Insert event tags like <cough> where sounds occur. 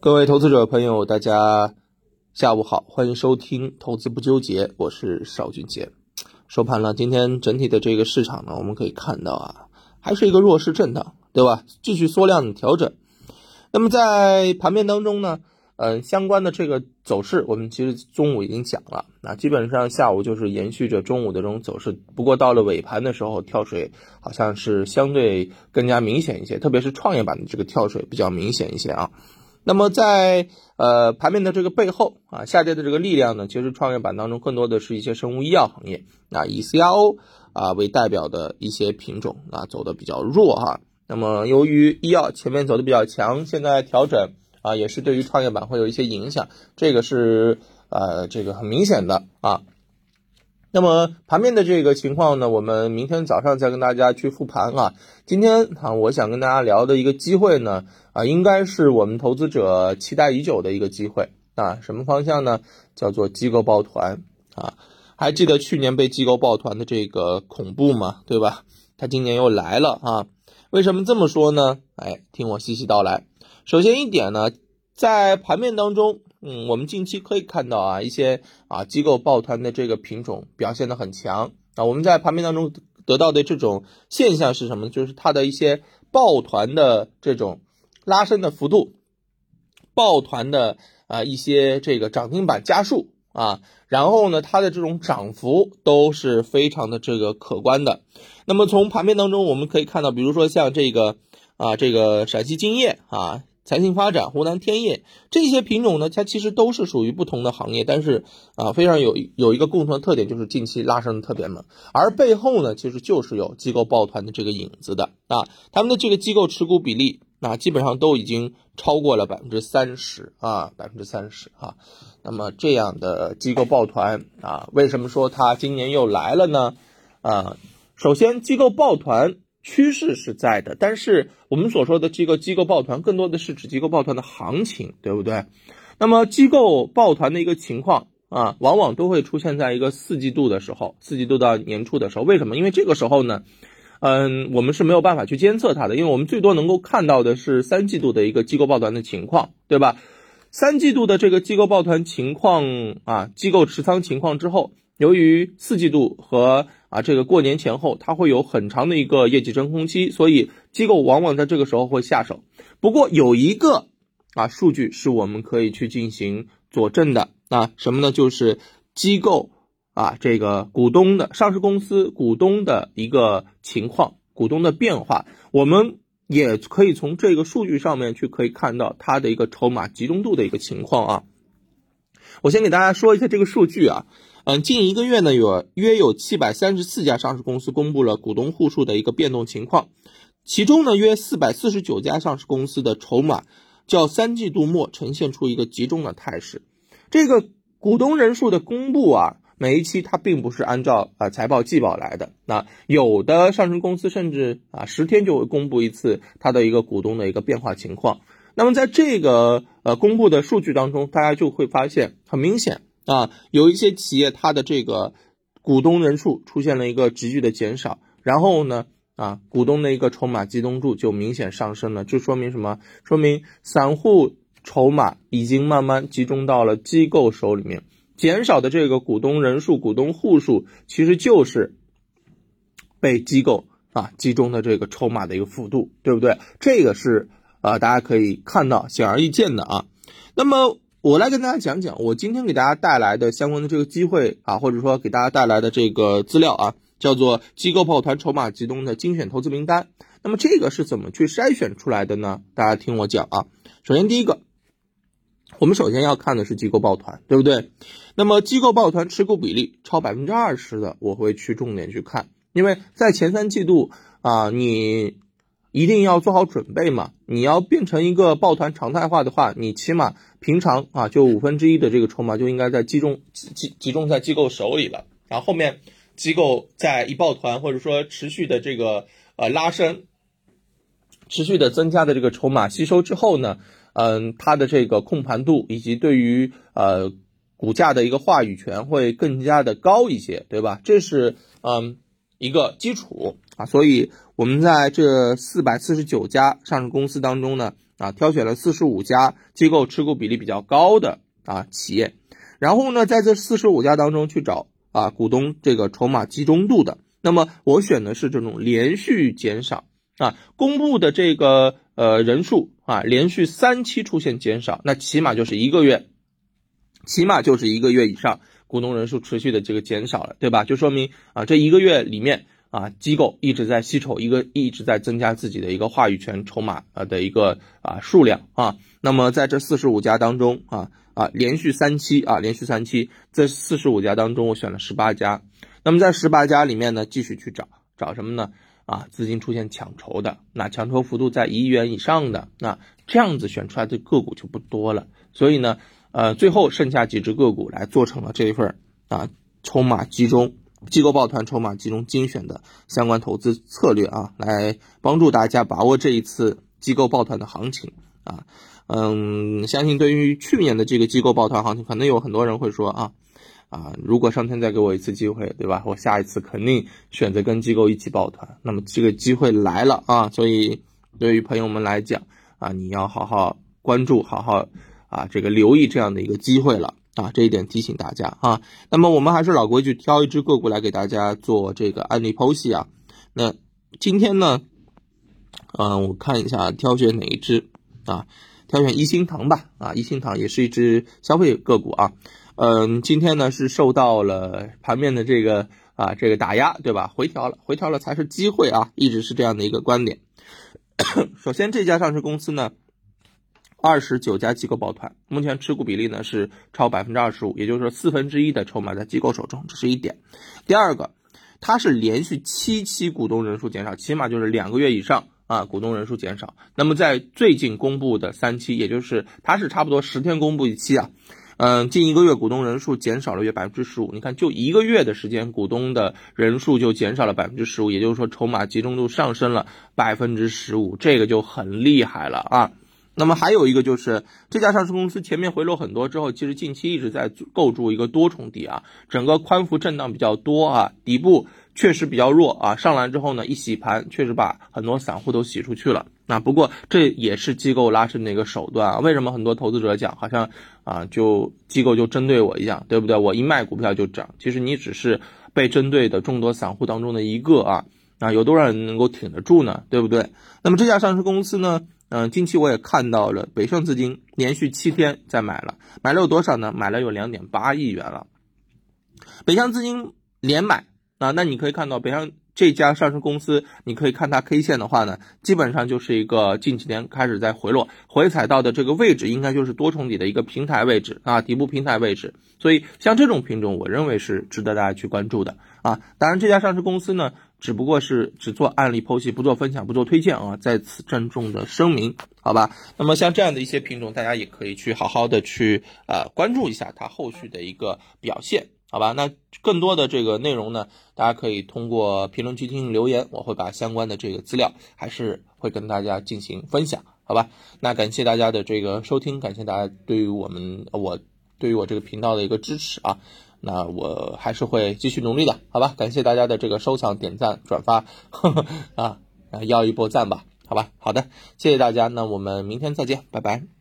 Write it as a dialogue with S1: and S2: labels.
S1: 各位投资者朋友，大家下午好，欢迎收听《投资不纠结》，我是邵俊杰。收盘了，今天整体的这个市场呢，我们可以看到啊，还是一个弱势震荡，对吧？继续缩量调整。那么在盘面当中呢，嗯，相关的这个走势，我们其实中午已经讲了，那基本上下午就是延续着中午的这种走势，不过到了尾盘的时候，跳水好像是相对更加明显一些，特别是创业板的这个跳水比较明显一些啊。那么在呃盘面的这个背后啊，下跌的这个力量呢，其实创业板当中更多的是一些生物医药行业啊，以 CRO 啊为代表的一些品种啊走的比较弱哈。那么由于医药前面走的比较强，现在调整啊，也是对于创业板会有一些影响，这个是呃这个很明显的啊。那么盘面的这个情况呢，我们明天早上再跟大家去复盘啊。今天啊，我想跟大家聊的一个机会呢，啊，应该是我们投资者期待已久的一个机会啊。什么方向呢？叫做机构抱团啊。还记得去年被机构抱团的这个恐怖吗？对吧？它今年又来了啊。为什么这么说呢？哎，听我细细道来。首先一点呢，在盘面当中。嗯，我们近期可以看到啊，一些啊机构抱团的这个品种表现的很强啊。我们在盘面当中得到的这种现象是什么？就是它的一些抱团的这种拉升的幅度，抱团的啊一些这个涨停板家数啊，然后呢，它的这种涨幅都是非常的这个可观的。那么从盘面当中我们可以看到，比如说像这个啊这个陕西金业啊。财信发展、湖南天业这些品种呢，它其实都是属于不同的行业，但是啊，非常有有一个共同的特点，就是近期拉升的特别猛。而背后呢，其实就是有机构抱团的这个影子的啊，他们的这个机构持股比例，那基本上都已经超过了百分之三十啊，百分之三十啊。那么这样的机构抱团啊，为什么说它今年又来了呢？啊，首先机构抱团。趋势是在的，但是我们所说的这个机构抱团，更多的是指机构抱团的行情，对不对？那么机构抱团的一个情况啊，往往都会出现在一个四季度的时候，四季度到年初的时候。为什么？因为这个时候呢，嗯，我们是没有办法去监测它的，因为我们最多能够看到的是三季度的一个机构抱团的情况，对吧？三季度的这个机构抱团情况啊，机构持仓情况之后，由于四季度和啊，这个过年前后，它会有很长的一个业绩真空期，所以机构往往在这个时候会下手。不过有一个啊数据是我们可以去进行佐证的啊，什么呢？就是机构啊这个股东的上市公司股东的一个情况，股东的变化，我们也可以从这个数据上面去可以看到它的一个筹码集中度的一个情况啊。我先给大家说一下这个数据啊。嗯，近一个月呢，有约有七百三十四家上市公司公布了股东户数的一个变动情况，其中呢，约四百四十九家上市公司的筹码较三季度末呈现出一个集中的态势。这个股东人数的公布啊，每一期它并不是按照啊财报季报来的，那有的上市公司甚至啊十天就会公布一次它的一个股东的一个变化情况。那么在这个呃公布的数据当中，大家就会发现很明显。啊，有一些企业它的这个股东人数出现了一个急剧的减少，然后呢，啊，股东的一个筹码集中度就明显上升了，这说明什么？说明散户筹码已经慢慢集中到了机构手里面，减少的这个股东人数、股东户数，其实就是被机构啊集中的这个筹码的一个幅度，对不对？这个是啊，大家可以看到显而易见的啊，那么。我来跟大家讲讲，我今天给大家带来的相关的这个机会啊，或者说给大家带来的这个资料啊，叫做机构抱团筹码集中的精选投资名单。那么这个是怎么去筛选出来的呢？大家听我讲啊。首先第一个，我们首先要看的是机构抱团，对不对？那么机构抱团持股比例超百分之二十的，我会去重点去看，因为在前三季度啊，你。一定要做好准备嘛！你要变成一个抱团常态化的话，你起码平常啊，就五分之一的这个筹码就应该在集中集集集中在机构手里了。然后后面机构在一抱团或者说持续的这个呃拉升，持续的增加的这个筹码吸收之后呢，嗯，它的这个控盘度以及对于呃股价的一个话语权会更加的高一些，对吧？这是嗯一个基础啊，所以。我们在这四百四十九家上市公司当中呢，啊，挑选了四十五家机构持股比例比较高的啊企业，然后呢，在这四十五家当中去找啊股东这个筹码集中度的。那么我选的是这种连续减少啊，公布的这个呃人数啊，连续三期出现减少，那起码就是一个月，起码就是一个月以上，股东人数持续的这个减少了，对吧？就说明啊，这一个月里面。啊，机构一直在吸筹，一个一直在增加自己的一个话语权筹码啊的一个啊数量啊。那么在这四十五家当中啊啊，连续三期啊，连续三期，这四十五家当中我选了十八家。那么在十八家里面呢，继续去找找什么呢？啊，资金出现抢筹的，那抢筹幅度在一亿元以上的，那这样子选出来的个股就不多了。所以呢，呃，最后剩下几只个股来做成了这一份啊筹码集中。机构抱团筹码集中精选的相关投资策略啊，来帮助大家把握这一次机构抱团的行情啊。嗯，相信对于去年的这个机构抱团行情，可能有很多人会说啊啊，如果上天再给我一次机会，对吧？我下一次肯定选择跟机构一起抱团。那么这个机会来了啊，所以对于朋友们来讲啊，你要好好关注，好好啊这个留意这样的一个机会了。啊，这一点提醒大家啊。那么我们还是老规矩，挑一只个股来给大家做这个案例剖析啊。那今天呢，嗯，我看一下挑选哪一只啊？挑选一心堂吧。啊，一心堂也是一只消费个股啊。嗯，今天呢是受到了盘面的这个啊这个打压，对吧？回调了，回调了才是机会啊，一直是这样的一个观点。<coughs> 首先，这家上市公司呢。二十九家机构抱团，目前持股比例呢是超百分之二十五，也就是说四分之一的筹码在机构手中，这是一点。第二个，它是连续七期股东人数减少，起码就是两个月以上啊，股东人数减少。那么在最近公布的三期，也就是它是差不多十天公布一期啊，嗯，近一个月股东人数减少了约百分之十五。你看，就一个月的时间，股东的人数就减少了百分之十五，也就是说筹码集中度上升了百分之十五，这个就很厉害了啊。那么还有一个就是这家上市公司前面回落很多之后，其实近期一直在构筑一个多重底啊，整个宽幅震荡比较多啊，底部确实比较弱啊，上来之后呢一洗盘，确实把很多散户都洗出去了。那不过这也是机构拉升的一个手段啊。为什么很多投资者讲好像啊就机构就针对我一样，对不对？我一卖股票就涨，其实你只是被针对的众多散户当中的一个啊，啊有多少人能够挺得住呢？对不对？那么这家上市公司呢？嗯，近期我也看到了北上资金连续七天在买了，买了有多少呢？买了有两点八亿元了。北向资金连买啊，那你可以看到北向这家上市公司，你可以看它 K 线的话呢，基本上就是一个近几天开始在回落，回踩到的这个位置应该就是多重底的一个平台位置啊，底部平台位置。所以像这种品种，我认为是值得大家去关注的啊。当然，这家上市公司呢。只不过是只做案例剖析，不做分享，不做推荐啊，在此郑重的声明，好吧？那么像这样的一些品种，大家也可以去好好的去呃关注一下它后续的一个表现，好吧？那更多的这个内容呢，大家可以通过评论区进行留言，我会把相关的这个资料还是会跟大家进行分享，好吧？那感谢大家的这个收听，感谢大家对于我们我对于我这个频道的一个支持啊。那我还是会继续努力的，好吧？感谢大家的这个收藏、点赞、转发，呵 <laughs> 呵啊，要一波赞吧，好吧？好的，谢谢大家，那我们明天再见，拜拜。